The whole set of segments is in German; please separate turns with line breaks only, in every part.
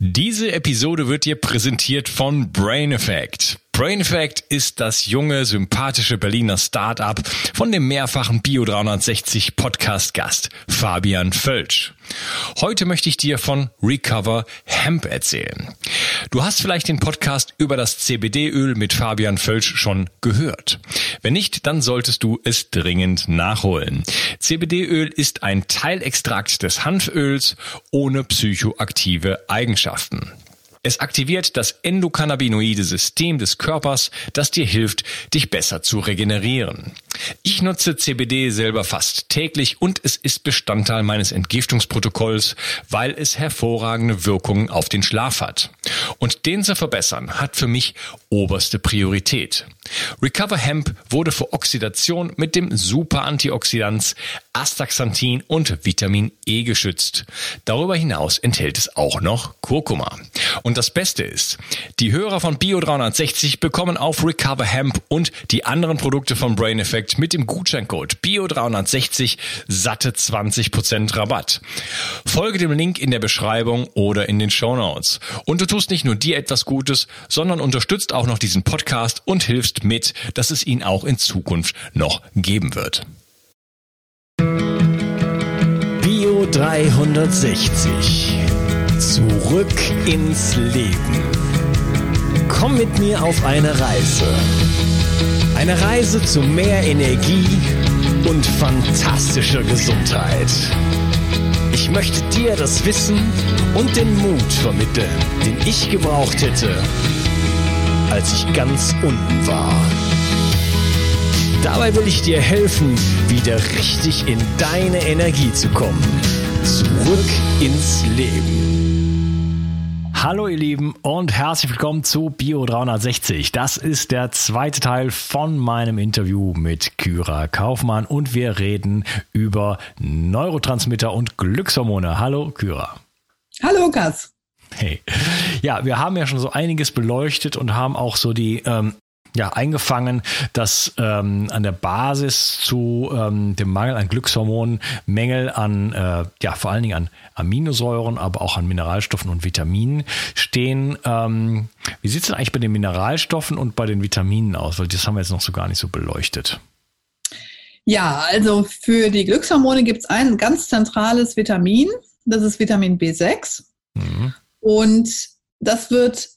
Diese Episode wird dir präsentiert von Brain Effect. Brain Effect ist das junge, sympathische Berliner Start-up von dem mehrfachen Bio 360 Podcast Gast Fabian Völsch. Heute möchte ich dir von Recover Hemp erzählen. Du hast vielleicht den Podcast über das CBD-Öl mit Fabian Völsch schon gehört. Wenn nicht, dann solltest du es dringend nachholen. CBD-Öl ist ein Teilextrakt des Hanföls ohne psychoaktive Eigenschaften. Es aktiviert das endokannabinoide System des Körpers, das dir hilft, dich besser zu regenerieren. Ich nutze CBD selber fast täglich und es ist Bestandteil meines Entgiftungsprotokolls, weil es hervorragende Wirkungen auf den Schlaf hat. Und den zu verbessern hat für mich oberste Priorität. Recover Hemp wurde vor Oxidation mit dem Super Antioxidans Astaxanthin und Vitamin E geschützt. Darüber hinaus enthält es auch noch Kurkuma. Und das Beste ist, die Hörer von Bio 360 bekommen auf Recover Hemp und die anderen Produkte von Brain Effect mit dem Gutscheincode Bio 360 satte 20% Rabatt. Folge dem Link in der Beschreibung oder in den Show Notes. Und du tust nicht nur dir etwas Gutes, sondern unterstützt auch noch diesen Podcast und hilfst mit, dass es ihn auch in Zukunft noch geben wird.
Bio 360. Zurück ins Leben. Komm mit mir auf eine Reise. Eine Reise zu mehr Energie und fantastischer Gesundheit. Ich möchte dir das Wissen und den Mut vermitteln, den ich gebraucht hätte, als ich ganz unten war. Dabei will ich dir helfen, wieder richtig in deine Energie zu kommen. Zurück ins Leben.
Hallo ihr Lieben und herzlich willkommen zu Bio 360. Das ist der zweite Teil von meinem Interview mit Kyra Kaufmann und wir reden über Neurotransmitter und Glückshormone. Hallo Kyra.
Hallo Lukas.
Hey. Ja, wir haben ja schon so einiges beleuchtet und haben auch so die ähm, ja, eingefangen, dass ähm, an der Basis zu ähm, dem Mangel an Glückshormonen Mängel an, äh, ja, vor allen Dingen an Aminosäuren, aber auch an Mineralstoffen und Vitaminen stehen. Ähm, wie sieht es denn eigentlich bei den Mineralstoffen und bei den Vitaminen aus? Weil das haben wir jetzt noch so gar nicht so beleuchtet.
Ja, also für die Glückshormone gibt es ein ganz zentrales Vitamin, das ist Vitamin B6. Mhm. Und das wird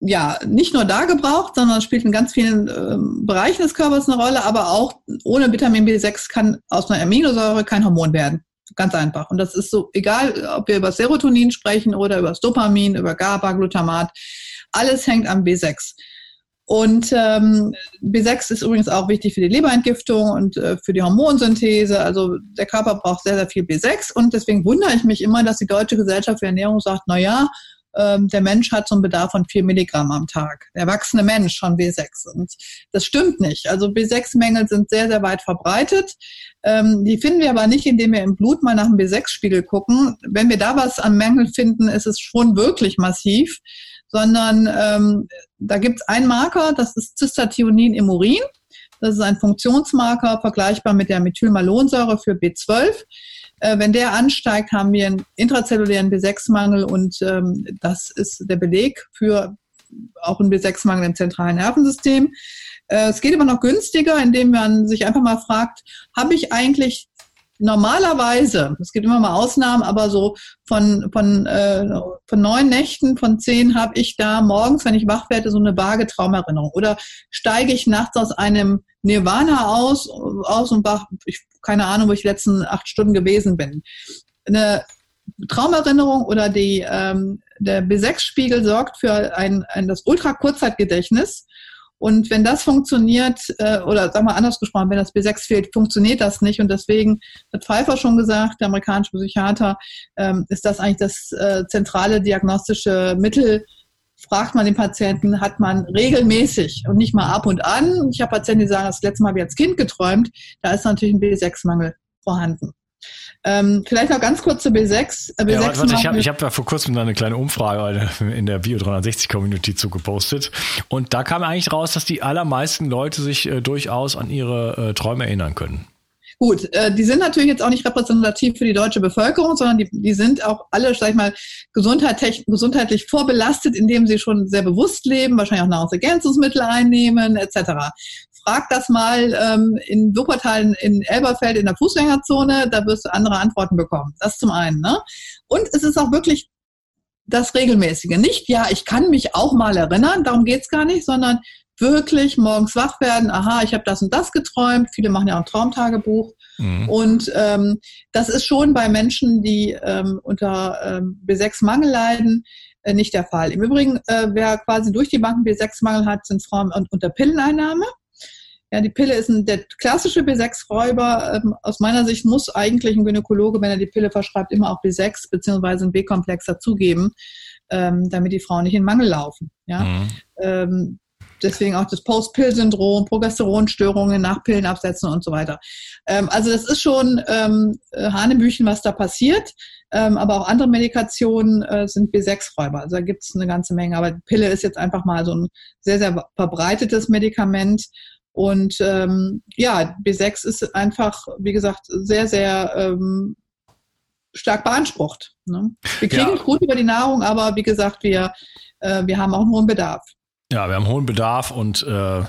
ja, nicht nur da gebraucht, sondern spielt in ganz vielen ähm, Bereichen des Körpers eine Rolle, aber auch ohne Vitamin B6 kann aus einer Aminosäure kein Hormon werden. Ganz einfach. Und das ist so, egal, ob wir über Serotonin sprechen oder über das Dopamin, über GABA, Glutamat, alles hängt am B6. Und ähm, B6 ist übrigens auch wichtig für die Leberentgiftung und äh, für die Hormonsynthese. Also der Körper braucht sehr, sehr viel B6 und deswegen wundere ich mich immer, dass die Deutsche Gesellschaft für Ernährung sagt, na ja, ähm, der Mensch hat so einen Bedarf von vier Milligramm am Tag. Der erwachsene Mensch von B6. Und das stimmt nicht. Also B6-Mängel sind sehr, sehr weit verbreitet. Ähm, die finden wir aber nicht, indem wir im Blut mal nach dem B6-Spiegel gucken. Wenn wir da was an Mängel finden, ist es schon wirklich massiv. Sondern ähm, da gibt es einen Marker, das ist Cystathionin im Urin. Das ist ein Funktionsmarker, vergleichbar mit der Methylmalonsäure für B12. Äh, wenn der ansteigt, haben wir einen intrazellulären B6-Mangel und ähm, das ist der Beleg für auch einen B6-Mangel im zentralen Nervensystem. Äh, es geht aber noch günstiger, indem man sich einfach mal fragt, habe ich eigentlich normalerweise, es gibt immer mal Ausnahmen, aber so von, von, äh, von neun Nächten, von zehn habe ich da morgens, wenn ich wach werde, so eine vage Traumerinnerung. Oder steige ich nachts aus einem Nirvana aus, aus und wach, ich keine Ahnung, wo ich die letzten acht Stunden gewesen bin. Eine Traumerinnerung oder die, ähm, der B6-Spiegel sorgt für ein, ein das Ultrakurzzeitgedächtnis. Und wenn das funktioniert, äh, oder sagen wir anders gesprochen, wenn das B6 fehlt, funktioniert das nicht. Und deswegen hat Pfeiffer schon gesagt, der amerikanische Psychiater, ähm, ist das eigentlich das äh, zentrale diagnostische Mittel, fragt man den Patienten, hat man regelmäßig und nicht mal ab und an. Ich habe Patienten, die sagen, das letzte Mal habe ich als Kind geträumt. Da ist natürlich ein B6-Mangel vorhanden. Ähm, vielleicht noch ganz kurz zu B6.
Äh, B6 ja, warte, warte, ich habe ich hab da vor kurzem eine kleine Umfrage in der Bio 360 Community zugepostet und da kam eigentlich raus, dass die allermeisten Leute sich äh, durchaus an ihre äh, Träume erinnern können.
Gut, äh, die sind natürlich jetzt auch nicht repräsentativ für die deutsche Bevölkerung, sondern die, die sind auch alle, sag ich mal, gesundheitlich, gesundheitlich vorbelastet, indem sie schon sehr bewusst leben, wahrscheinlich auch Nahrungsergänzungsmittel einnehmen, etc. Frag das mal ähm, in Wuppertal, in Elberfeld, in der Fußgängerzone, da wirst du andere Antworten bekommen. Das zum einen. Ne? Und es ist auch wirklich das Regelmäßige. Nicht, ja, ich kann mich auch mal erinnern, darum geht's gar nicht, sondern wirklich morgens wach werden, aha, ich habe das und das geträumt. Viele machen ja auch ein Traumtagebuch. Mhm. Und ähm, das ist schon bei Menschen, die ähm, unter ähm, B6-Mangel leiden, äh, nicht der Fall. Im Übrigen, äh, wer quasi durch die Banken B6-Mangel hat, sind Frauen unter Pilleneinnahme. Ja, die Pille ist ein, der klassische B6-Räuber. Ähm, aus meiner Sicht muss eigentlich ein Gynäkologe, wenn er die Pille verschreibt, immer auch B6 beziehungsweise ein B-Komplex dazugeben, ähm, damit die Frauen nicht in Mangel laufen. Ja. Mhm. Ähm, deswegen auch das Post-Pill-Syndrom, Progesteronstörungen nach Pillen absetzen und so weiter. Ähm, also das ist schon ähm, Hanebüchen, was da passiert. Ähm, aber auch andere Medikationen äh, sind B6-Räuber. Also da gibt es eine ganze Menge. Aber die Pille ist jetzt einfach mal so ein sehr, sehr verbreitetes Medikament. Und ähm, ja, B6 ist einfach, wie gesagt, sehr, sehr ähm, stark beansprucht. Ne? Wir kriegen ja. gut über die Nahrung, aber wie gesagt, wir, äh, wir haben auch einen hohen Bedarf.
Ja, wir haben hohen Bedarf und äh, ja,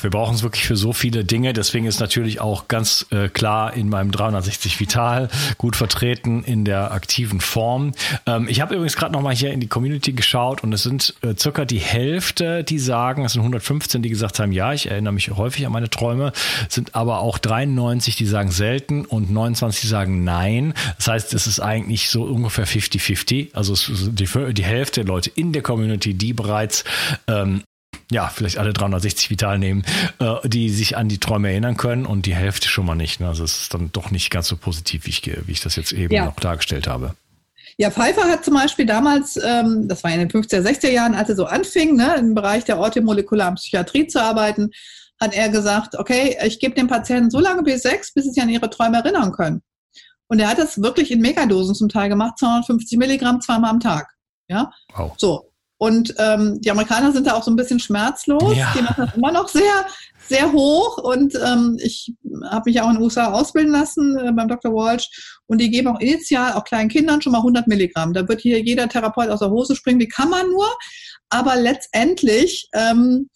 wir brauchen es wirklich für so viele Dinge. Deswegen ist natürlich auch ganz äh, klar in meinem 360 Vital gut vertreten in der aktiven Form. Ähm, ich habe übrigens gerade noch mal hier in die Community geschaut und es sind äh, circa die Hälfte, die sagen, es sind 115, die gesagt haben, ja, ich erinnere mich häufig an meine Träume, sind aber auch 93, die sagen selten und 29, die sagen nein. Das heißt, es ist eigentlich so ungefähr 50-50. Also die, die Hälfte der Leute in der Community, die bereits ähm, ja, vielleicht alle 360 Vital nehmen, äh, die sich an die Träume erinnern können und die Hälfte schon mal nicht. Ne? Also es ist dann doch nicht ganz so positiv, wie ich, wie ich das jetzt eben ja. noch dargestellt habe.
Ja, Pfeiffer hat zum Beispiel damals, ähm, das war in den 50er, 60er Jahren, als er so anfing, ne, im Bereich der orthomolekularen Psychiatrie zu arbeiten, hat er gesagt, okay, ich gebe den Patienten so lange bis sechs, bis sie sich an ihre Träume erinnern können. Und er hat das wirklich in Megadosen zum Teil gemacht, 250 Milligramm zweimal am Tag. Ja, wow. so. Und ähm, die Amerikaner sind da auch so ein bisschen schmerzlos. Ja. Die machen das immer noch sehr, sehr hoch. Und ähm, ich habe mich auch in den USA ausbilden lassen äh, beim Dr. Walsh. Und die geben auch initial auch kleinen Kindern schon mal 100 Milligramm. Da wird hier jeder Therapeut aus der Hose springen. Wie kann man nur? Aber letztendlich ähm,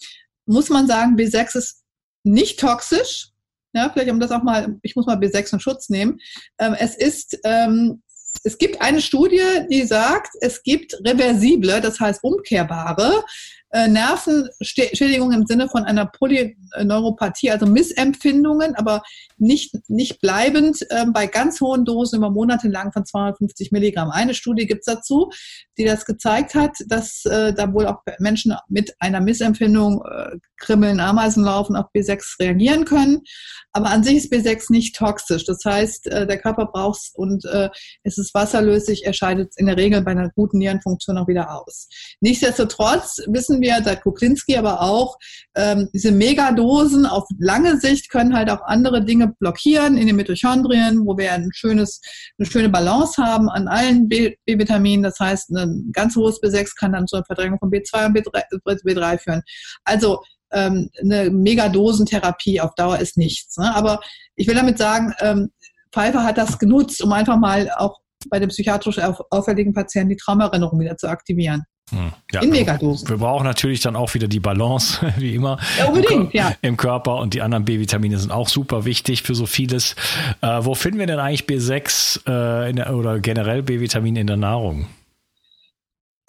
muss man sagen, B6 ist nicht toxisch. Ja, vielleicht um das auch mal, ich muss mal B6 in Schutz nehmen. Ähm, es ist ähm, es gibt eine Studie, die sagt, es gibt reversible, das heißt umkehrbare äh, Nervenschädigungen im Sinne von einer Polyneuropathie, also Missempfindungen, aber nicht, nicht bleibend äh, bei ganz hohen Dosen über Monate lang von 250 Milligramm. Eine Studie gibt's dazu, die das gezeigt hat, dass äh, da wohl auch Menschen mit einer Missempfindung, äh, Krimmeln, Ameisen laufen, auf B6 reagieren können. Aber an sich ist B6 nicht toxisch. Das heißt, äh, der Körper braucht es und äh, es ist wasserlöslich, er scheidet in der Regel bei einer guten Nierenfunktion auch wieder aus. Nichtsdestotrotz wissen wir, seit Kuklinski aber auch, ähm, diese Megadosen auf lange Sicht können halt auch andere Dinge blockieren in den Mitochondrien, wo wir ein schönes, eine schöne Balance haben an allen B-Vitaminen. Das heißt, ein ganz hohes B6 kann dann zur Verdrängung von B2 und B3, B3 führen. Also ähm, eine Megadosentherapie auf Dauer ist nichts. Ne? Aber ich will damit sagen, ähm, Pfeiffer hat das genutzt, um einfach mal auch bei den psychiatrisch auffälligen Patienten die Traumerinnerung wieder zu aktivieren.
Hm. Ja, in Megadosen. Wir brauchen natürlich dann auch wieder die Balance, wie immer.
Ja, unbedingt,
im, ja. Im Körper und die anderen B-Vitamine sind auch super wichtig für so vieles. Äh, wo finden wir denn eigentlich B6 äh, der, oder generell B-Vitamine in der Nahrung?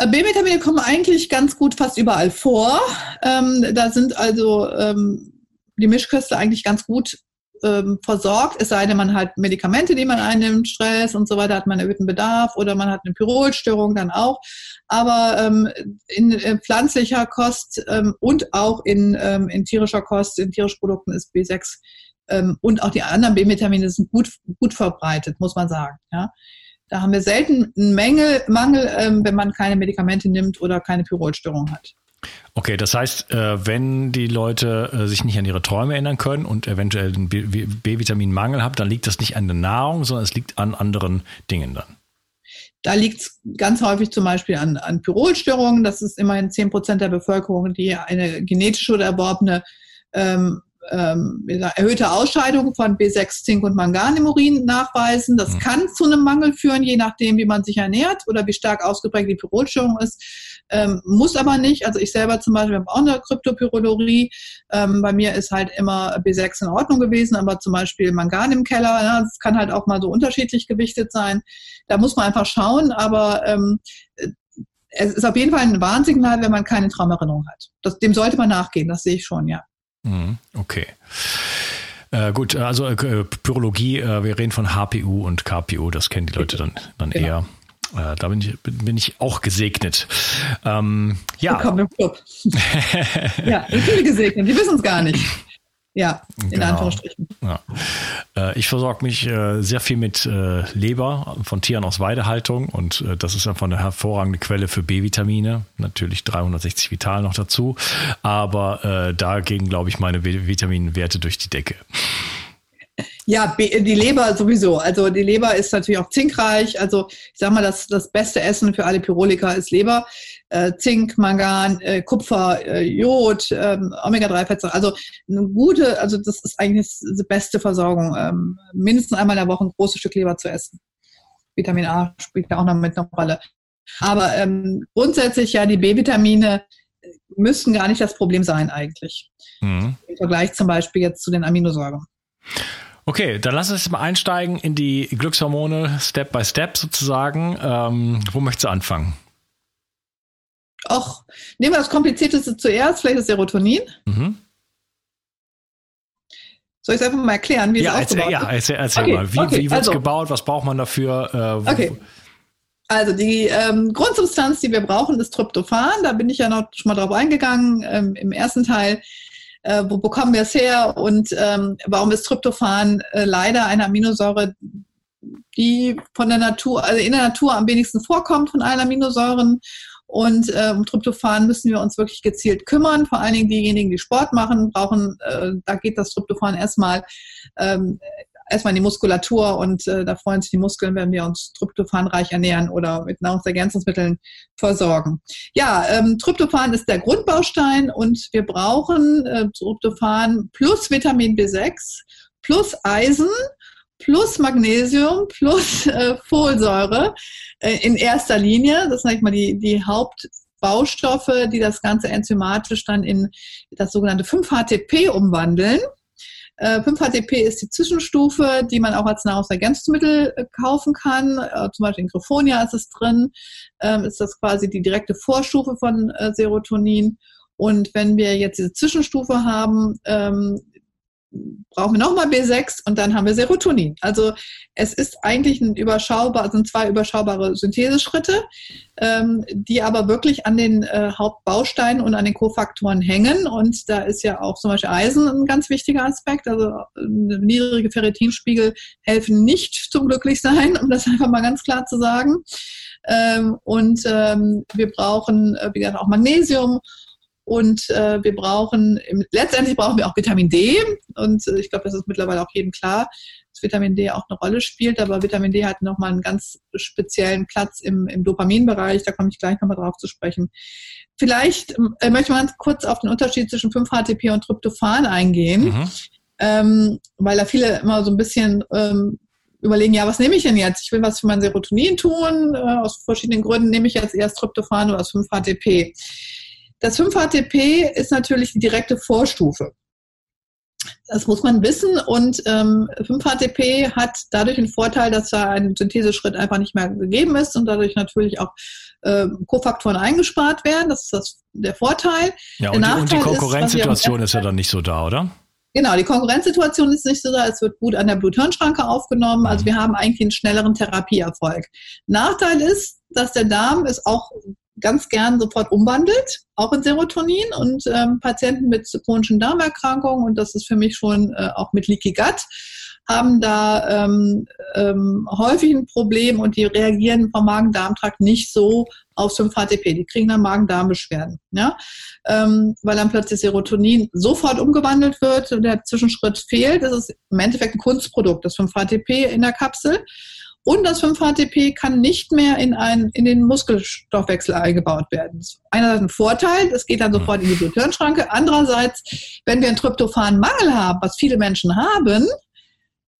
Äh, B-Vitamine kommen eigentlich ganz gut fast überall vor. Ähm, da sind also ähm, die Mischköste eigentlich ganz gut ähm, versorgt, es sei denn, man hat Medikamente, die man einnimmt, Stress und so weiter, hat man erhöhten Bedarf oder man hat eine Pyrolstörung dann auch. Aber ähm, in, in pflanzlicher Kost ähm, und auch in, ähm, in tierischer Kost, in tierischen Produkten ist B6 ähm, und auch die anderen B-Vitamine sind gut, gut verbreitet, muss man sagen. Ja. Da haben wir selten einen Mängel, Mangel, ähm, wenn man keine Medikamente nimmt oder keine Pyrolstörung hat.
Okay, das heißt, äh, wenn die Leute äh, sich nicht an ihre Träume erinnern können und eventuell einen B-Vitaminmangel haben, dann liegt das nicht an der Nahrung, sondern es liegt an anderen Dingen dann.
Da liegt es ganz häufig zum Beispiel an, an Pyrolstörungen. Das ist immerhin 10 Prozent der Bevölkerung, die eine genetische oder erworbene ähm, ähm, erhöhte Ausscheidung von B6, Zink und Mangan im Urin nachweisen. Das mhm. kann zu einem Mangel führen, je nachdem, wie man sich ernährt oder wie stark ausgeprägt die Pyrolstörung ist. Ähm, muss aber nicht. Also ich selber zum Beispiel habe auch eine Kryptopyrodorie. Ähm, bei mir ist halt immer B6 in Ordnung gewesen, aber zum Beispiel Mangan im Keller. Ja, das kann halt auch mal so unterschiedlich gewichtet sein. Da muss man einfach schauen, aber ähm, es ist auf jeden Fall ein Warnsignal, wenn man keine Traumerinnerung hat. Das, dem sollte man nachgehen, das sehe ich schon, ja.
Mhm, okay. Äh, gut, also äh, Pyrologie, äh, wir reden von HPU und KPU, das kennen die Leute dann, dann genau. eher. Äh, da bin ich, bin ich auch gesegnet. Ähm, ja. Willkommen im Club.
ja, viele gesegnet, die wissen es gar nicht. Ja, in genau. Anführungsstrichen. Ja.
Äh, ich versorge mich äh, sehr viel mit äh, Leber von Tieren aus Weidehaltung und das ist einfach eine hervorragende Quelle für B-Vitamine. Natürlich 360 Vital noch dazu, aber dagegen glaube ich meine Vitaminwerte durch die Decke.
Ja, die Leber sowieso. Also die Leber ist natürlich auch zinkreich. Also ich sage mal, das, das beste Essen für alle Pyroliker ist Leber. Äh, Zink, Mangan, äh, Kupfer, äh, Jod, ähm, Omega-3-Fettsäuren. Also eine gute, also das ist eigentlich die beste Versorgung. Ähm, mindestens einmal in der Woche ein großes Stück Leber zu essen. Vitamin A spielt ja auch noch mit einer Rolle. Aber ähm, grundsätzlich ja, die B-Vitamine müssten gar nicht das Problem sein eigentlich. Mhm. Im Vergleich zum Beispiel jetzt zu den Aminosäuren.
Okay, dann lass uns mal einsteigen in die Glückshormone Step by Step sozusagen. Ähm, wo möchtest du anfangen?
Ach, nehmen wir das Komplizierteste zuerst, vielleicht das Serotonin. Mhm. Soll ich es einfach mal erklären, wie
ja,
es aufgebaut
erzähl, Ja, erzähl, erzähl okay, mal. Wie, okay, wie wird es also, gebaut? Was braucht man dafür?
Äh, okay. Also die ähm, Grundsubstanz, die wir brauchen, ist Tryptophan. Da bin ich ja noch schon mal drauf eingegangen ähm, im ersten Teil äh, wo bekommen wir es her und ähm, warum ist Tryptophan äh, leider eine Aminosäure, die von der Natur, also in der Natur am wenigsten vorkommt von allen Aminosäuren. Und äh, um Tryptophan müssen wir uns wirklich gezielt kümmern. Vor allen Dingen diejenigen, die Sport machen, brauchen, äh, da geht das Tryptophan erstmal ähm, erstmal in die Muskulatur und äh, da freuen sich die Muskeln, wenn wir uns tryptophanreich ernähren oder mit Nahrungsergänzungsmitteln versorgen. Ja, ähm, Tryptophan ist der Grundbaustein und wir brauchen äh, Tryptophan plus Vitamin B6 plus Eisen plus Magnesium plus äh, Folsäure äh, in erster Linie. Das sind mal die, die Hauptbaustoffe, die das Ganze enzymatisch dann in das sogenannte 5-HTP umwandeln. 5-HTP äh, ist die Zwischenstufe, die man auch als Nahrungsergänzungsmittel äh, kaufen kann. Äh, zum Beispiel in Griffonia ist es drin. Ähm, ist das quasi die direkte Vorstufe von Serotonin. Und wenn wir jetzt diese Zwischenstufe haben, ähm, brauchen wir nochmal B6 und dann haben wir Serotonin. Also es ist eigentlich ein überschaubar, sind zwei überschaubare Syntheseschritte, ähm, die aber wirklich an den äh, Hauptbausteinen und an den Kofaktoren hängen. Und da ist ja auch zum Beispiel Eisen ein ganz wichtiger Aspekt. Also äh, niedrige Ferritinspiegel helfen nicht zum Glücklichsein, um das einfach mal ganz klar zu sagen. Ähm, und ähm, wir brauchen, äh, wie gesagt, auch Magnesium und äh, wir brauchen, letztendlich brauchen wir auch Vitamin D. Und äh, ich glaube, das ist mittlerweile auch jedem klar, dass Vitamin D auch eine Rolle spielt. Aber Vitamin D hat nochmal einen ganz speziellen Platz im, im Dopaminbereich. Da komme ich gleich nochmal drauf zu sprechen. Vielleicht äh, möchte man kurz auf den Unterschied zwischen 5-HTP und Tryptophan eingehen. Mhm. Ähm, weil da viele immer so ein bisschen ähm, überlegen, ja, was nehme ich denn jetzt? Ich will was für mein Serotonin tun. Äh, aus verschiedenen Gründen nehme ich jetzt erst Tryptophan oder das 5-HTP. Das 5-HTP ist natürlich die direkte Vorstufe. Das muss man wissen und ähm, 5-HTP hat dadurch den Vorteil, dass da ein Syntheseschritt einfach nicht mehr gegeben ist und dadurch natürlich auch äh, Kofaktoren eingespart werden. Das ist das, der Vorteil.
Ja, und, die, und die Konkurrenzsituation ist, ist ja dann nicht so da, oder?
Genau, die Konkurrenzsituation ist nicht so da. Es wird gut an der Blut-Hirn-Schranke aufgenommen. Also mhm. wir haben eigentlich einen schnelleren Therapieerfolg. Nachteil ist, dass der Darm es auch ganz gern sofort umwandelt, auch in Serotonin und ähm, Patienten mit chronischen Darmerkrankungen, und das ist für mich schon äh, auch mit Leaky Gut, haben da ähm, ähm, häufig ein Problem und die reagieren vom Magen-Darm-Trakt nicht so auf 5-HTP. Die kriegen dann Magen-Darm-Beschwerden, ja? Ähm, weil dann plötzlich Serotonin sofort umgewandelt wird und der Zwischenschritt fehlt. Das ist im Endeffekt ein Kunstprodukt, das 5-HTP in der Kapsel. Und das 5-HTP kann nicht mehr in, ein, in den Muskelstoffwechsel eingebaut werden. Einerseits ein Vorteil, das geht dann sofort in die Bluthirnschranke. Andererseits, wenn wir einen Tryptophanmangel haben, was viele Menschen haben,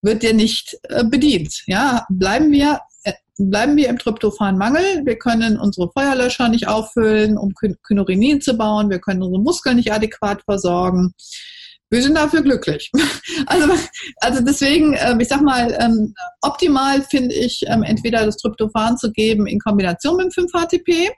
wird der nicht äh, bedient. Ja, bleiben wir äh, bleiben wir im Tryptophanmangel. Wir können unsere Feuerlöscher nicht auffüllen, um Kynurenin zu bauen. Wir können unsere Muskeln nicht adäquat versorgen wir sind dafür glücklich. Also, also deswegen, ähm, ich sag mal, ähm, optimal finde ich, ähm, entweder das Tryptophan zu geben in Kombination mit dem 5-HTP.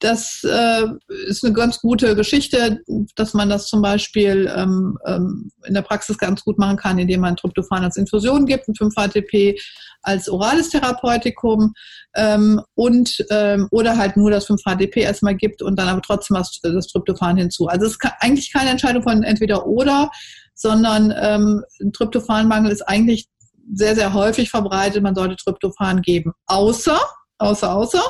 Das äh, ist eine ganz gute Geschichte, dass man das zum Beispiel ähm, ähm, in der Praxis ganz gut machen kann, indem man Tryptophan als Infusion gibt, ein 5-HTP als orales Therapeutikum ähm, und ähm, oder halt nur das 5-HTP erstmal gibt und dann aber trotzdem das, das Tryptophan hinzu. Also es ist eigentlich keine Entscheidung von entweder oder, sondern ähm, Tryptophanmangel ist eigentlich sehr, sehr häufig verbreitet. Man sollte Tryptophan geben. Außer, außer, außer,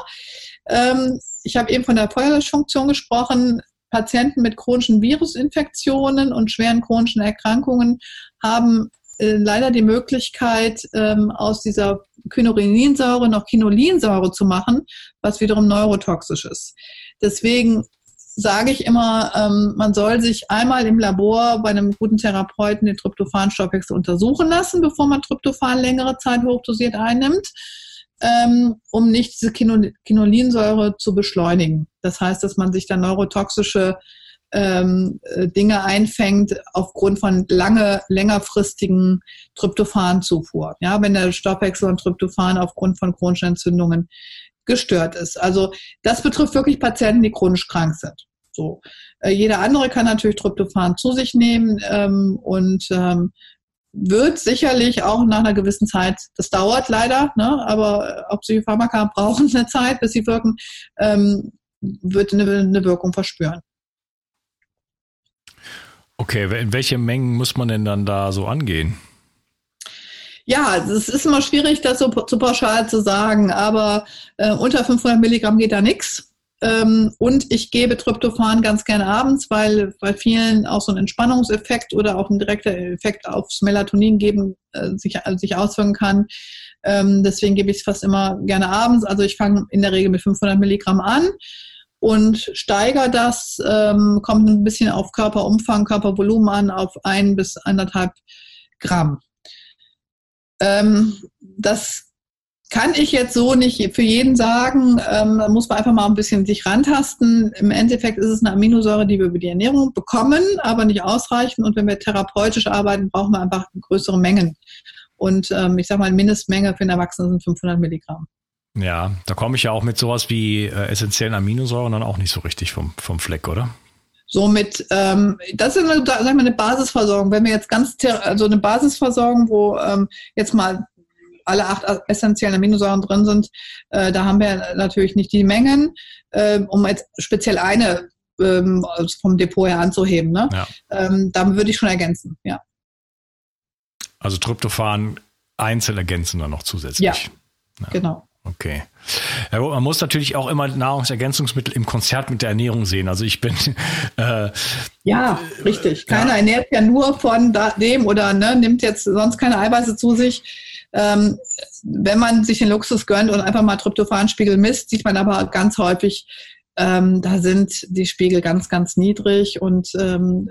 ähm, ich habe eben von der Feuerlöschfunktion gesprochen. Patienten mit chronischen Virusinfektionen und schweren chronischen Erkrankungen haben äh, leider die Möglichkeit, ähm, aus dieser Kynureninsäure noch Kinolinsäure zu machen, was wiederum neurotoxisch ist. Deswegen sage ich immer, ähm, man soll sich einmal im Labor bei einem guten Therapeuten den Tryptophan-Stoffwechsel untersuchen lassen, bevor man Tryptophan längere Zeit hochdosiert einnimmt ähm, um nicht diese Kinolinsäure zu beschleunigen. Das heißt, dass man sich dann neurotoxische ähm, äh, Dinge einfängt aufgrund von lange, längerfristigen Tryptophanzufuhr. Ja, wenn der Stoffwechsel und Tryptophan aufgrund von chronischen Entzündungen gestört ist. Also das betrifft wirklich Patienten, die chronisch krank sind. So. Äh, jeder andere kann natürlich Tryptophan zu sich nehmen ähm, und ähm, wird sicherlich auch nach einer gewissen Zeit, das dauert leider, ne, aber auch Psychopharmaka brauchen eine Zeit, bis sie wirken, ähm, wird eine, eine Wirkung verspüren.
Okay, in welche Mengen muss man denn dann da so angehen?
Ja, es ist immer schwierig, das so zu pauschal zu sagen, aber äh, unter 500 Milligramm geht da nichts. Ähm, und ich gebe Tryptophan ganz gerne abends, weil bei vielen auch so ein Entspannungseffekt oder auch ein direkter Effekt aufs Melatonin geben äh, sich, äh, sich auswirken kann. Ähm, deswegen gebe ich es fast immer gerne abends. Also ich fange in der Regel mit 500 Milligramm an und steigere das, ähm, kommt ein bisschen auf Körperumfang, Körpervolumen an, auf ein bis anderthalb Gramm. Ähm, das kann ich jetzt so nicht für jeden sagen. Ähm, da muss man einfach mal ein bisschen sich rantasten. Im Endeffekt ist es eine Aminosäure, die wir über die Ernährung bekommen, aber nicht ausreichend. Und wenn wir therapeutisch arbeiten, brauchen wir einfach größere Mengen. Und ähm, ich sage mal, eine Mindestmenge für einen Erwachsenen sind 500 Milligramm.
Ja, da komme ich ja auch mit sowas wie äh, essentiellen Aminosäuren dann auch nicht so richtig vom, vom Fleck, oder?
Somit, ähm, das ist eine, sagen wir, eine Basisversorgung. Wenn wir jetzt ganz, also eine Basisversorgung, wo ähm, jetzt mal alle acht essentiellen Aminosäuren drin sind. Äh, da haben wir natürlich nicht die Mengen, äh, um jetzt speziell eine ähm, vom Depot her anzuheben. Ne? Ja. Ähm, da würde ich schon ergänzen, ja.
Also Tryptophan einzeln ergänzen dann noch zusätzlich.
Ja, ja. genau.
Okay. Ja, man muss natürlich auch immer Nahrungsergänzungsmittel im Konzert mit der Ernährung sehen. Also ich bin
äh, ja richtig. Keiner ja. ernährt ja nur von dem oder ne, nimmt jetzt sonst keine Eiweiße zu sich. Ähm, wenn man sich den Luxus gönnt und einfach mal Tryptophanspiegel misst, sieht man aber ganz häufig, ähm, da sind die Spiegel ganz, ganz niedrig und ähm,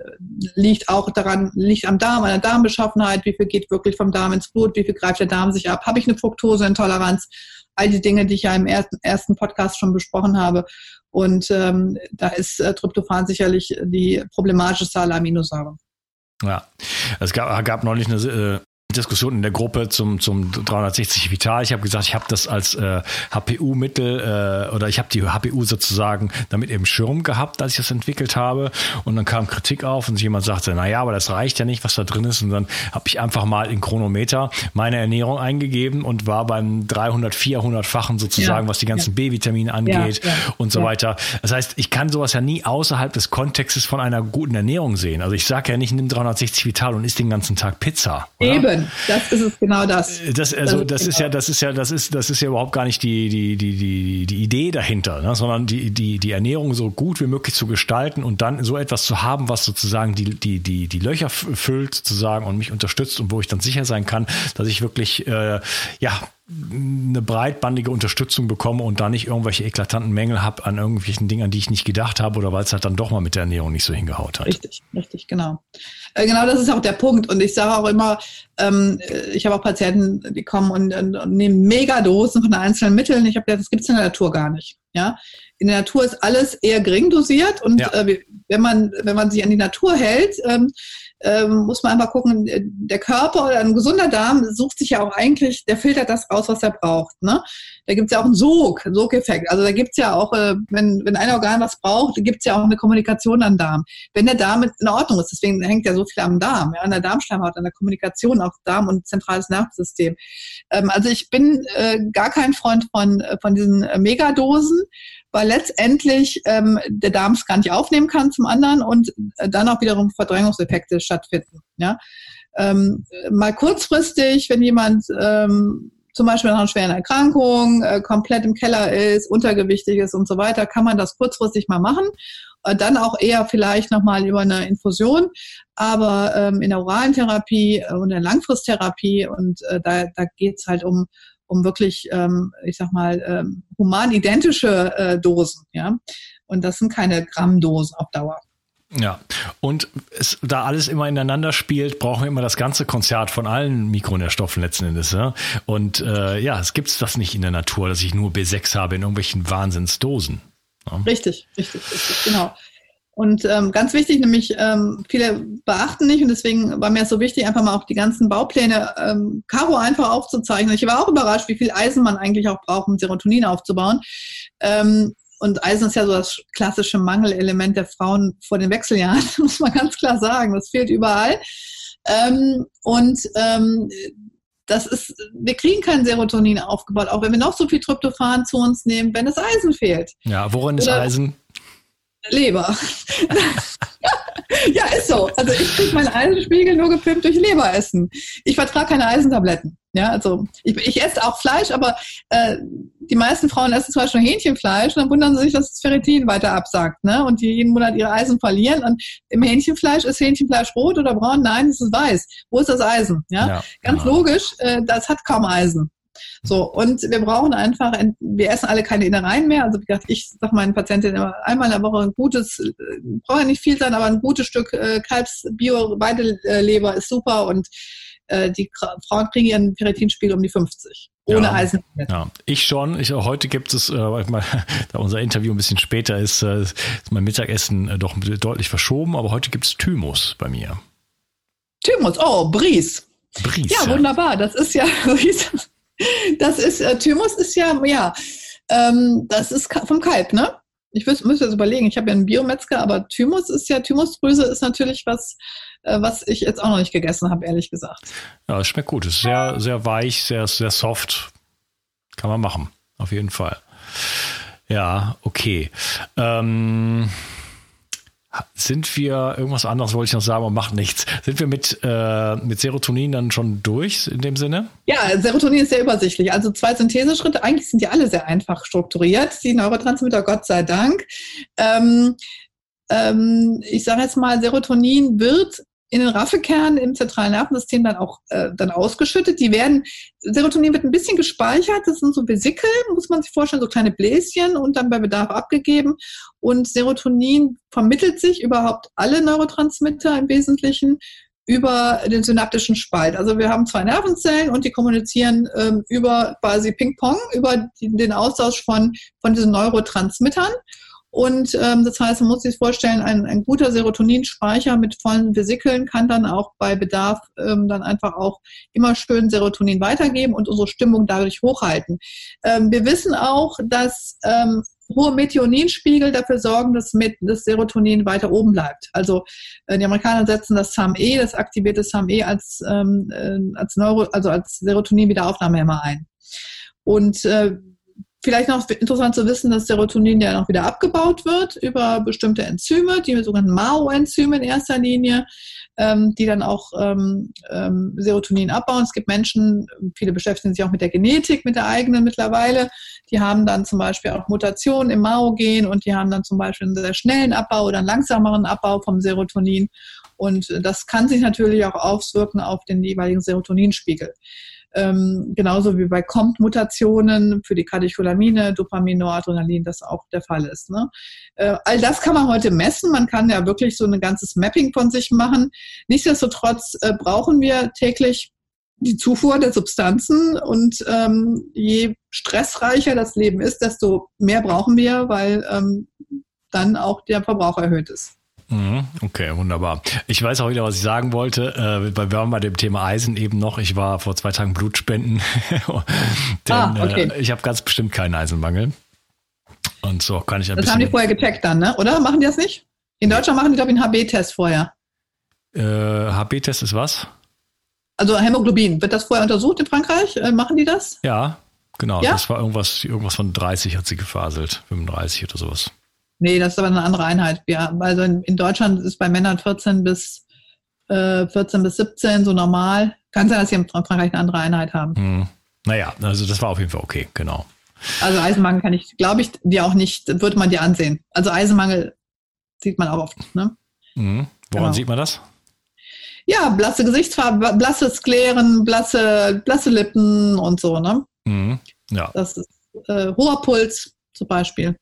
liegt auch daran, liegt am Darm, an der Darmbeschaffenheit, wie viel geht wirklich vom Darm ins Blut, wie viel greift der Darm sich ab, habe ich eine Fructoseintoleranz, all die Dinge, die ich ja im ersten, ersten Podcast schon besprochen habe. Und ähm, da ist äh, Tryptophan sicherlich die problematische Aminosäure.
Ja, es gab, gab neulich eine äh, Diskussion in der Gruppe zum, zum 360 Vital. Ich habe gesagt, ich habe das als äh, HPU-Mittel äh, oder ich habe die HPU sozusagen damit im Schirm gehabt, als ich das entwickelt habe. Und dann kam Kritik auf und jemand sagte, na ja, aber das reicht ja nicht, was da drin ist. Und dann habe ich einfach mal in Chronometer meine Ernährung eingegeben und war beim 300, 400-fachen sozusagen, ja, was die ganzen ja. B-Vitamine angeht ja, und so weiter. Das heißt, ich kann sowas ja nie außerhalb des Kontextes von einer guten Ernährung sehen. Also ich sage ja nicht, nimm 360 Vital und isst den ganzen Tag Pizza.
Oder? Eben. Das ist es genau das.
Das also das, das ist, genau. ja das ist ja das ist das ist ja überhaupt gar nicht die die die die die Idee dahinter, ne? sondern die die die Ernährung so gut wie möglich zu gestalten und dann so etwas zu haben, was sozusagen die die die die Löcher füllt sozusagen und mich unterstützt und wo ich dann sicher sein kann, dass ich wirklich äh, ja eine breitbandige Unterstützung bekomme und da nicht irgendwelche eklatanten Mängel habe an irgendwelchen Dingen, an die ich nicht gedacht habe oder weil es halt dann doch mal mit der Ernährung nicht so hingehaut hat.
Richtig, richtig, genau. Äh, genau das ist auch der Punkt. Und ich sage auch immer, ähm, ich habe auch Patienten, die kommen und, und, und nehmen Megadosen von einzelnen Mitteln. Ich habe gesagt, das gibt es in der Natur gar nicht. Ja? In der Natur ist alles eher gering dosiert und ja. äh, wenn man wenn man sich an die Natur hält, ähm, ähm, muss man einfach gucken, äh, der Körper oder ein gesunder Darm sucht sich ja auch eigentlich, der filtert das raus, was er braucht. Ne? Da gibt es ja auch einen Sog, Sogeffekt. Also da gibt es ja auch, äh, wenn, wenn ein Organ was braucht, gibt es ja auch eine Kommunikation am Darm. Wenn der Darm in Ordnung ist, deswegen hängt ja so viel am Darm, ja, an der Darmschleimhaut, an der Kommunikation auch Darm und zentrales Nervensystem. Ähm, also ich bin äh, gar kein Freund von, von diesen Megadosen weil letztendlich ähm, der Darm es gar nicht aufnehmen kann zum anderen und äh, dann auch wiederum Verdrängungseffekte stattfinden. Ja? Ähm, mal kurzfristig, wenn jemand ähm, zum Beispiel nach einer schweren Erkrankung äh, komplett im Keller ist, untergewichtig ist und so weiter, kann man das kurzfristig mal machen. Äh, dann auch eher vielleicht nochmal über eine Infusion, aber ähm, in der oralen Therapie und in der Langfristtherapie und äh, da, da geht es halt um um wirklich, ähm, ich sag mal, ähm, human identische äh, Dosen, ja. Und das sind keine Grammdosen auf Dauer.
Ja, und es, da alles immer ineinander spielt, brauchen wir immer das ganze Konzert von allen Mikronährstoffen letzten Endes. Ja? Und äh, ja, es gibt das nicht in der Natur, dass ich nur B6 habe in irgendwelchen Wahnsinnsdosen.
Ja? Richtig, richtig, richtig, genau. Und ähm, ganz wichtig, nämlich ähm, viele beachten nicht und deswegen war mir so wichtig, einfach mal auch die ganzen Baupläne ähm, Caro einfach aufzuzeichnen. Ich war auch überrascht, wie viel Eisen man eigentlich auch braucht, um Serotonin aufzubauen. Ähm, und Eisen ist ja so das klassische Mangelelement der Frauen vor den Wechseljahren, muss man ganz klar sagen. Das fehlt überall. Ähm, und ähm, das ist, wir kriegen kein Serotonin aufgebaut, auch wenn wir noch so viel Tryptophan zu uns nehmen, wenn das Eisen fehlt.
Ja, worin ist Oder, Eisen?
Leber. ja, ist so. Also ich kriege meinen Eisenspiegel nur gepimpt durch Leberessen. Ich vertrage keine Eisentabletten. Ja, also ich, ich esse auch Fleisch, aber äh, die meisten Frauen essen zum Beispiel Hähnchenfleisch und dann wundern sie sich, dass das Ferritin weiter absagt, ne? Und die jeden Monat ihre Eisen verlieren. Und im Hähnchenfleisch ist Hähnchenfleisch rot oder braun? Nein, es ist weiß. Wo ist das Eisen? Ja, ja Ganz genau. logisch, äh, das hat kaum Eisen. So, und wir brauchen einfach, wir essen alle keine Innereien mehr. Also wie gesagt, ich sage meinen Patientinnen immer einmal in der Woche ein gutes, äh, braucht ja nicht viel sein, aber ein gutes Stück äh, Kalbs-Bio-Weideleber ist super und äh, die Frauen kriegen ihren Ferritinspiegel um die 50. Ohne ja, Eisen.
Ja, ich schon. Ich, heute gibt es, äh, mal, da unser Interview ein bisschen später ist, äh, ist mein Mittagessen äh, doch deutlich verschoben, aber heute gibt es Thymus bei mir.
Thymus, oh, Bries. Bries. Ja, ja, wunderbar. Das ist ja, Das ist, äh, Thymus ist ja, ja, ähm, das ist vom Kalb, ne? Ich müsste jetzt überlegen, ich habe ja einen Biometzger, aber Thymus ist ja, Thymusdrüse ist natürlich was, äh, was ich jetzt auch noch nicht gegessen habe, ehrlich gesagt.
Ja, es schmeckt gut. Es ist sehr, sehr weich, sehr, sehr soft. Kann man machen, auf jeden Fall. Ja, okay. Ähm, sind wir, irgendwas anderes wollte ich noch sagen, aber macht nichts. Sind wir mit, äh, mit Serotonin dann schon durch in dem Sinne?
Ja, Serotonin ist sehr übersichtlich. Also zwei Syntheseschritte, eigentlich sind die alle sehr einfach strukturiert, die Neurotransmitter, Gott sei Dank. Ähm, ähm, ich sage jetzt mal, Serotonin wird in den Raffekernen im zentralen Nervensystem dann auch äh, dann ausgeschüttet. Die werden, Serotonin wird ein bisschen gespeichert, das sind so Vesikel, muss man sich vorstellen, so kleine Bläschen und dann bei Bedarf abgegeben. Und Serotonin vermittelt sich überhaupt alle Neurotransmitter im Wesentlichen über den synaptischen Spalt. Also wir haben zwei Nervenzellen und die kommunizieren ähm, über quasi Ping-Pong, über die, den Austausch von, von diesen Neurotransmittern. Und ähm, das heißt, man muss sich vorstellen, ein, ein guter Serotoninspeicher mit vollen Vesikeln kann dann auch bei Bedarf ähm, dann einfach auch immer schön Serotonin weitergeben und unsere Stimmung dadurch hochhalten. Ähm, wir wissen auch, dass ähm, hohe Methioninspiegel dafür sorgen, dass das Serotonin weiter oben bleibt. Also äh, die Amerikaner setzen das SAMe, das aktivierte SAMe als, ähm, äh, als Neuro, also als Serotonin-Wiederaufnahmehemmer ein. Und äh, vielleicht noch interessant zu wissen, dass Serotonin ja noch wieder abgebaut wird über bestimmte Enzyme, die sogenannten MAO-Enzyme in erster Linie, ähm, die dann auch ähm, ähm, Serotonin abbauen. Es gibt Menschen, viele beschäftigen sich auch mit der Genetik, mit der eigenen mittlerweile, die haben dann zum Beispiel auch Mutationen im MAO-Gen und die haben dann zum Beispiel einen sehr schnellen Abbau oder einen langsameren Abbau vom Serotonin. Und das kann sich natürlich auch auswirken auf den jeweiligen Serotoninspiegel ähm, genauso wie bei COMT-Mutationen für die Katecholamine, Dopamin, Noradrenalin, das auch der Fall ist. Ne? Äh, all das kann man heute messen. Man kann ja wirklich so ein ganzes Mapping von sich machen. Nichtsdestotrotz äh, brauchen wir täglich die Zufuhr der Substanzen und ähm, je stressreicher das Leben ist, desto mehr brauchen wir, weil ähm, dann auch der Verbrauch erhöht ist.
Mhm, okay, wunderbar. Ich weiß auch wieder, was ich sagen wollte. Äh, wir waren bei dem Thema Eisen eben noch. Ich war vor zwei Tagen Blutspenden. Denn ah, okay. äh, ich habe ganz bestimmt keinen Eisenmangel. Und so kann ich ein
das
bisschen.
haben die vorher gecheckt dann, ne? Oder? Machen die das nicht? In Deutschland machen die, glaube ich, einen HB-Test vorher.
Äh, HB-Test ist was?
Also Hämoglobin. Wird das vorher untersucht in Frankreich? Äh, machen die das?
Ja, genau. Ja? Das war irgendwas, irgendwas von 30 hat sie gefaselt. 35 oder sowas.
Nee, das ist aber eine andere Einheit. Ja, also in, in Deutschland ist bei Männern 14 bis äh, 14 bis 17 so normal. Kann sein, dass sie in Frankreich eine andere Einheit haben. Hm.
Naja, also das war auf jeden Fall okay, genau.
Also Eisenmangel kann ich, glaube ich, dir auch nicht, würde man dir ansehen. Also Eisenmangel sieht man auch oft. Ne?
Mhm. Woran genau. sieht man das?
Ja, blasse Gesichtsfarbe, blasse Skleren, blasse, blasse Lippen und so, ne? Mhm. Ja. Das ist äh, hoher Puls zum Beispiel.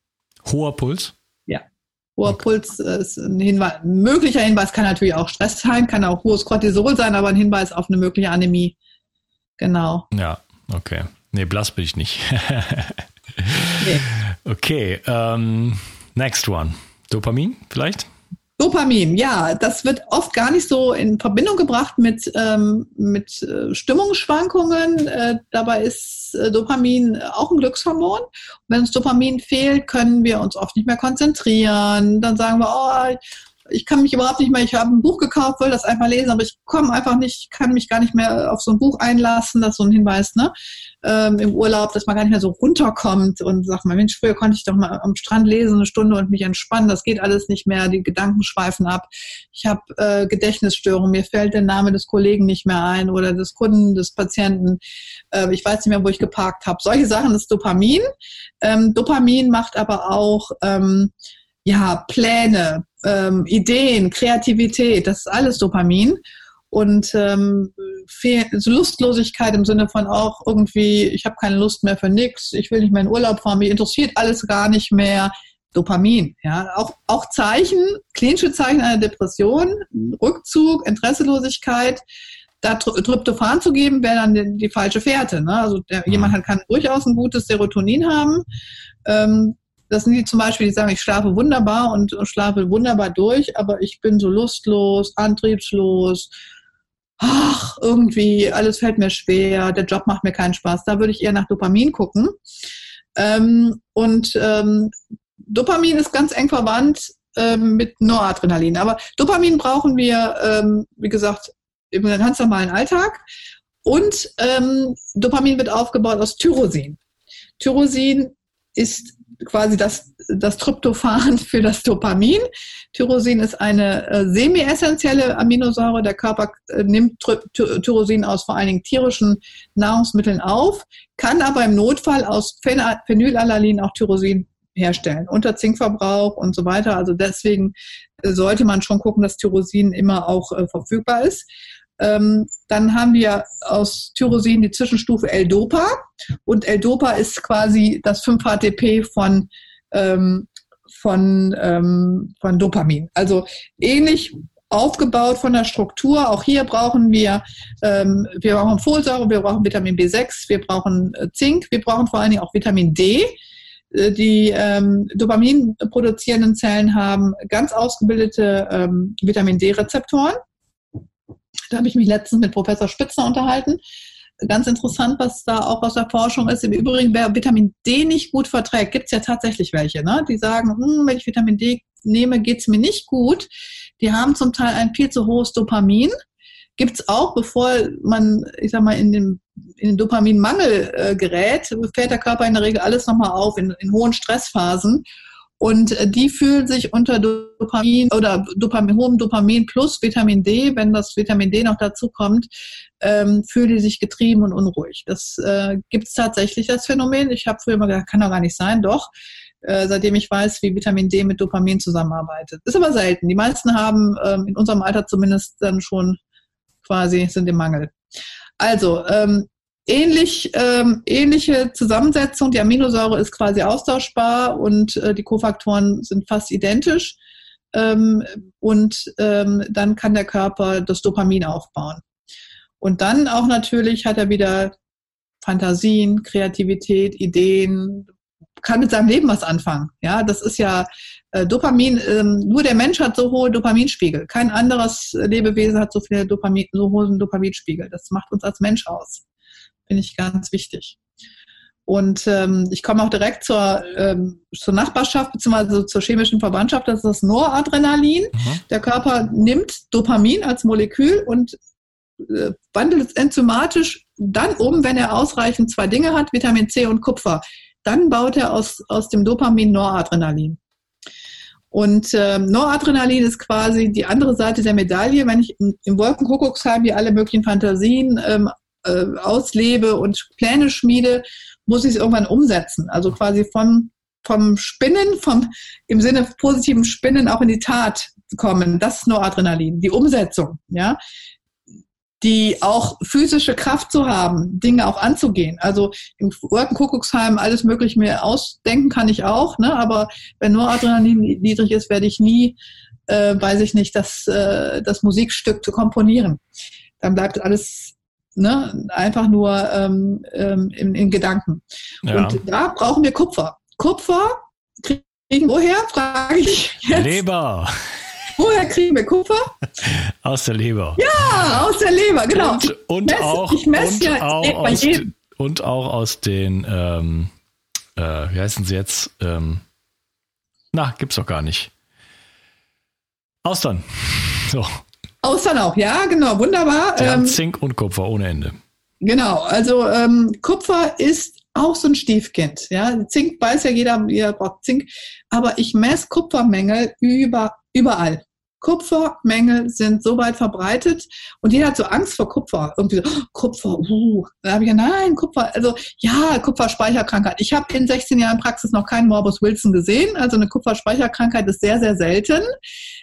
Hoher Puls?
Hoher okay. Puls ist ein Hinweis. Ein möglicher Hinweis kann natürlich auch Stress sein, kann auch hohes Cortisol sein, aber ein Hinweis auf eine mögliche Anämie. Genau.
Ja, okay. Nee, blass bin ich nicht. nee. Okay, ähm, next one. Dopamin vielleicht?
Dopamin, ja, das wird oft gar nicht so in Verbindung gebracht mit, ähm, mit äh, Stimmungsschwankungen. Äh, dabei ist äh, Dopamin auch ein Glückshormon. Und wenn uns Dopamin fehlt, können wir uns oft nicht mehr konzentrieren. Dann sagen wir, oh, ich kann mich überhaupt nicht mehr, ich habe ein Buch gekauft, will das einfach lesen, aber ich komme einfach nicht, kann mich gar nicht mehr auf so ein Buch einlassen, das ist so ein Hinweis, ne? Ähm, Im Urlaub, dass man gar nicht mehr so runterkommt und sagt man, Mensch, früher konnte ich doch mal am Strand lesen eine Stunde und mich entspannen, das geht alles nicht mehr, die Gedanken schweifen ab. Ich habe äh, Gedächtnisstörungen, mir fällt der Name des Kollegen nicht mehr ein oder des Kunden, des Patienten, äh, ich weiß nicht mehr, wo ich geparkt habe. Solche Sachen ist Dopamin. Ähm, Dopamin macht aber auch ähm, ja, Pläne, ähm, Ideen, Kreativität, das ist alles Dopamin. Und ähm, Lustlosigkeit im Sinne von auch irgendwie, ich habe keine Lust mehr für nichts, ich will nicht mehr in Urlaub fahren, mich interessiert alles gar nicht mehr. Dopamin, ja, auch, auch Zeichen, klinische Zeichen einer Depression, Rückzug, Interesselosigkeit, da Tryptophan zu geben, wäre dann die, die, falsche Fährte. Ne? Also der, mhm. jemand kann durchaus ein gutes Serotonin haben, ähm, das sind die zum Beispiel, die sagen, ich schlafe wunderbar und, schlafe wunderbar durch, aber ich bin so lustlos, antriebslos. Ach, irgendwie, alles fällt mir schwer, der Job macht mir keinen Spaß. Da würde ich eher nach Dopamin gucken. Ähm, und ähm, Dopamin ist ganz eng verwandt ähm, mit Noradrenalin. Aber Dopamin brauchen wir, ähm, wie gesagt, im ganz normalen Alltag. Und ähm, Dopamin wird aufgebaut aus Tyrosin. Tyrosin ist quasi das, das Tryptophan für das Dopamin. Tyrosin ist eine äh, semi-essentielle Aminosäure. Der Körper äh, nimmt Tyrosin aus vor allen Dingen tierischen Nahrungsmitteln auf, kann aber im Notfall aus Phenylalanin auch Tyrosin herstellen, unter Zinkverbrauch und so weiter. Also deswegen äh, sollte man schon gucken, dass Tyrosin immer auch äh, verfügbar ist. Ähm, dann haben wir aus Tyrosin die Zwischenstufe L-Dopa und L-Dopa ist quasi das 5-HTP von, ähm, von, ähm, von Dopamin. Also ähnlich aufgebaut von der Struktur. Auch hier brauchen wir, ähm, wir brauchen Folsäure, wir brauchen Vitamin B6, wir brauchen äh, Zink, wir brauchen vor allen Dingen auch Vitamin D. Äh, die ähm, Dopamin produzierenden Zellen haben ganz ausgebildete ähm, Vitamin D-Rezeptoren. Da habe ich mich letztens mit Professor Spitzer unterhalten. Ganz interessant, was da auch aus der Forschung ist. Im Übrigen, wer Vitamin D nicht gut verträgt, gibt es ja tatsächlich welche, ne? die sagen, hm, wenn ich Vitamin D nehme, geht es mir nicht gut. Die haben zum Teil ein viel zu hohes Dopamin. Gibt es auch, bevor man, ich sag mal, in den in den Dopaminmangel äh, gerät, fährt der Körper in der Regel alles nochmal auf in, in hohen Stressphasen. Und äh, die fühlen sich unter Dopamin oder Dopamin, hohem Dopamin plus Vitamin D, wenn das Vitamin D noch dazu kommt, ähm, fühlen die sich getrieben und unruhig. Das äh, gibt es tatsächlich, das Phänomen. Ich habe früher immer gedacht, kann doch gar nicht sein. Doch, äh, seitdem ich weiß, wie Vitamin D mit Dopamin zusammenarbeitet. Ist aber selten. Die meisten haben ähm, in unserem Alter zumindest dann schon quasi sind im Mangel. Also, ähm, ähnlich, ähm, ähnliche Zusammensetzung. Die Aminosäure ist quasi austauschbar und äh, die Kofaktoren sind fast identisch. Ähm, und ähm, dann kann der Körper das Dopamin aufbauen. Und dann auch natürlich hat er wieder Fantasien, Kreativität, Ideen, kann mit seinem Leben was anfangen. Ja, das ist ja äh, Dopamin, ähm, nur der Mensch hat so hohe Dopaminspiegel. Kein anderes Lebewesen hat so viel Dopamin, so hohen Dopaminspiegel. Das macht uns als Mensch aus. Finde ich ganz wichtig. Und ähm, ich komme auch direkt zur, ähm, zur Nachbarschaft bzw. zur chemischen Verwandtschaft. Das ist das Noradrenalin. Mhm. Der Körper nimmt Dopamin als Molekül und äh, wandelt es enzymatisch dann um, wenn er ausreichend zwei Dinge hat, Vitamin C und Kupfer. Dann baut er aus, aus dem Dopamin Noradrenalin. Und ähm, Noradrenalin ist quasi die andere Seite der Medaille. Wenn ich im Wolkenkuckucksheim hier alle möglichen Fantasien ähm, äh, auslebe und Pläne schmiede, muss ich es irgendwann umsetzen. Also quasi von, vom Spinnen, vom, im Sinne positiven Spinnen auch in die Tat kommen. Das ist Noradrenalin, die Umsetzung. Ja, die auch physische Kraft zu haben, Dinge auch anzugehen. Also im Wolkenkuckucksheim alles mögliche mir ausdenken kann ich auch, ne? aber wenn nur Adrenalin niedrig ist, werde ich nie, äh, weiß ich nicht, das, äh, das Musikstück zu komponieren. Dann bleibt alles ne? einfach nur ähm, ähm, in, in Gedanken. Ja. Und da brauchen wir Kupfer. Kupfer kriegen woher, frage ich
jetzt. Leber.
Woher kriegen wir Kupfer?
Aus der Leber.
Ja, aus der Leber, genau.
Und, und mess, auch, und, ja auch aus, und auch aus den, ähm, äh, wie heißen sie jetzt? Ähm, na, gibt's doch gar nicht. Austern. So.
Austern auch, ja, genau, wunderbar.
Die ähm, Zink und Kupfer ohne Ende.
Genau, also ähm, Kupfer ist auch so ein Stiefkind. Ja, Zink weiß ja jeder, jeder braucht Zink, aber ich messe Kupfermängel über überall. Kupfermängel sind so weit verbreitet und jeder hat so Angst vor Kupfer. Irgendwie so, oh, Kupfer, uh. Da habe ich ja, nein, Kupfer, also ja, Kupferspeicherkrankheit. Ich habe in 16 Jahren Praxis noch keinen Morbus Wilson gesehen. Also eine Kupferspeicherkrankheit ist sehr, sehr selten.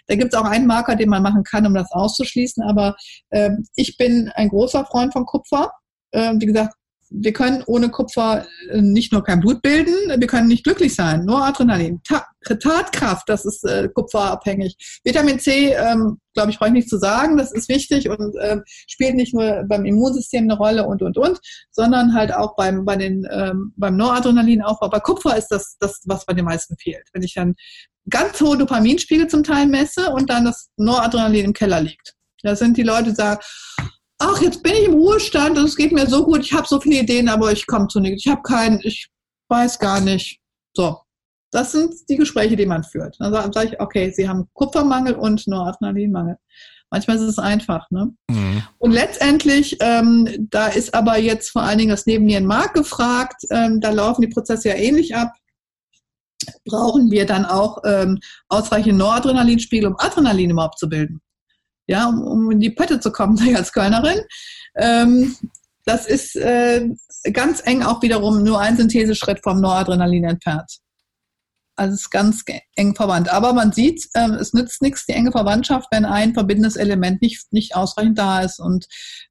Da gibt es auch einen Marker, den man machen kann, um das auszuschließen. Aber äh, ich bin ein großer Freund von Kupfer. Äh, wie gesagt, wir können ohne Kupfer äh, nicht nur kein Blut bilden, wir können nicht glücklich sein, nur Adrenalin. Ta Tatkraft, das ist äh, kupferabhängig. Vitamin C, ähm, glaube ich, brauche ich nicht zu sagen, das ist wichtig und äh, spielt nicht nur beim Immunsystem eine Rolle und, und, und, sondern halt auch beim, bei den, ähm, beim Noradrenalinaufbau. Bei Kupfer ist das, das, was bei den meisten fehlt. Wenn ich dann ganz hohe Dopaminspiegel zum Teil messe und dann das Noradrenalin im Keller liegt. Da sind die Leute, die sagen, ach, jetzt bin ich im Ruhestand und es geht mir so gut, ich habe so viele Ideen, aber ich komme zu nichts. Ich habe keinen, ich weiß gar nicht. So, das sind die Gespräche, die man führt. Dann sage ich, okay, Sie haben Kupfermangel und Noradrenalinmangel. Manchmal ist es einfach. Ne? Mhm. Und letztendlich, ähm, da ist aber jetzt vor allen Dingen das Nebennierenmark gefragt. Ähm, da laufen die Prozesse ja ähnlich ab. Brauchen wir dann auch ähm, ausreichend Noradrenalinspiegel, um Adrenalin überhaupt zu bilden? Ja, um, um in die Pötte zu kommen, sage ich als Kölnerin. Ähm, das ist äh, ganz eng auch wiederum nur ein Syntheseschritt vom Noradrenalin entfernt. Also es ist ganz eng verwandt. Aber man sieht, äh, es nützt nichts, die enge Verwandtschaft, wenn ein verbindendes Element nicht, nicht ausreichend da ist. Und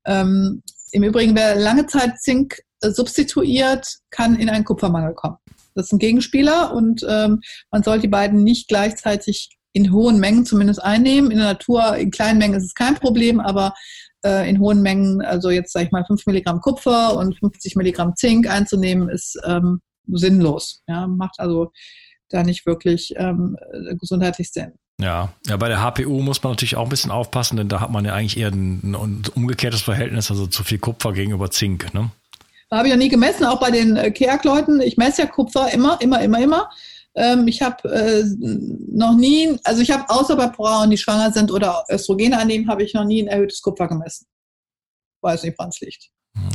ähm, im Übrigen, wer lange Zeit Zink äh, substituiert, kann in einen Kupfermangel kommen. Das ist ein Gegenspieler und ähm, man soll die beiden nicht gleichzeitig in hohen Mengen zumindest einnehmen. In der Natur, in kleinen Mengen ist es kein Problem, aber äh, in hohen Mengen, also jetzt sage ich mal 5 Milligramm Kupfer und 50 Milligramm Zink einzunehmen, ist ähm, sinnlos. Ja, macht also da nicht wirklich ähm, gesundheitlich Sinn.
Ja, ja, bei der HPU muss man natürlich auch ein bisschen aufpassen, denn da hat man ja eigentlich eher ein, ein umgekehrtes Verhältnis, also zu viel Kupfer gegenüber Zink. Ne?
Da habe ich ja nie gemessen, auch bei den äh, KEAG-Leuten. Ich messe ja Kupfer immer, immer, immer, immer. Ähm, ich habe äh, noch nie, also ich habe außer bei Frauen, die schwanger sind oder Östrogene annehmen, habe ich noch nie ein erhöhtes Kupfer gemessen. Weiß nicht, woran es liegt.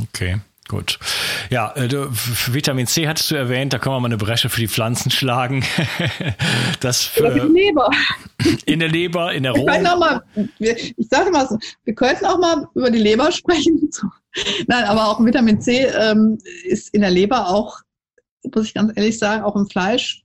Okay. Gut. Ja, äh, du, Vitamin C hattest du erwähnt, da können wir mal eine Bresche für die Pflanzen schlagen. das für,
Oder für die Leber.
In der Leber, in der
Roh. Ich sage mal so, wir könnten auch mal über die Leber sprechen. Nein, aber auch Vitamin C ähm, ist in der Leber auch muss ich ganz ehrlich sagen, auch im Fleisch,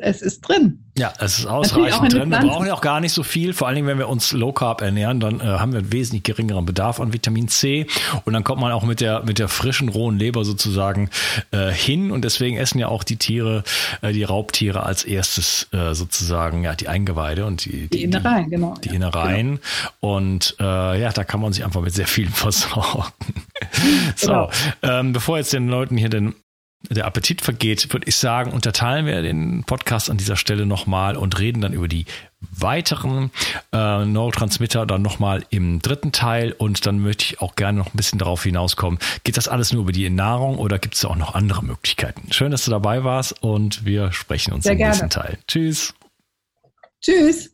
es ist drin.
Ja, es ist ausreichend drin. Wir brauchen ja auch gar nicht so viel. Vor allen Dingen, wenn wir uns Low Carb ernähren, dann äh, haben wir einen wesentlich geringeren Bedarf an Vitamin C. Und dann kommt man auch mit der, mit der frischen, rohen Leber sozusagen äh, hin. Und deswegen essen ja auch die Tiere, äh, die Raubtiere als erstes äh, sozusagen, ja, die Eingeweide und die,
die, die Innereien, genau.
Die ja, Innereien. Genau. Und äh, ja, da kann man sich einfach mit sehr viel versorgen. so, genau. ähm, bevor jetzt den Leuten hier den der Appetit vergeht, würde ich sagen, unterteilen wir den Podcast an dieser Stelle nochmal und reden dann über die weiteren äh, Neurotransmitter dann nochmal im dritten Teil und dann möchte ich auch gerne noch ein bisschen darauf hinauskommen. Geht das alles nur über die Nahrung oder gibt es auch noch andere Möglichkeiten? Schön, dass du dabei warst und wir sprechen uns Sehr im gerne. nächsten Teil. Tschüss.
Tschüss.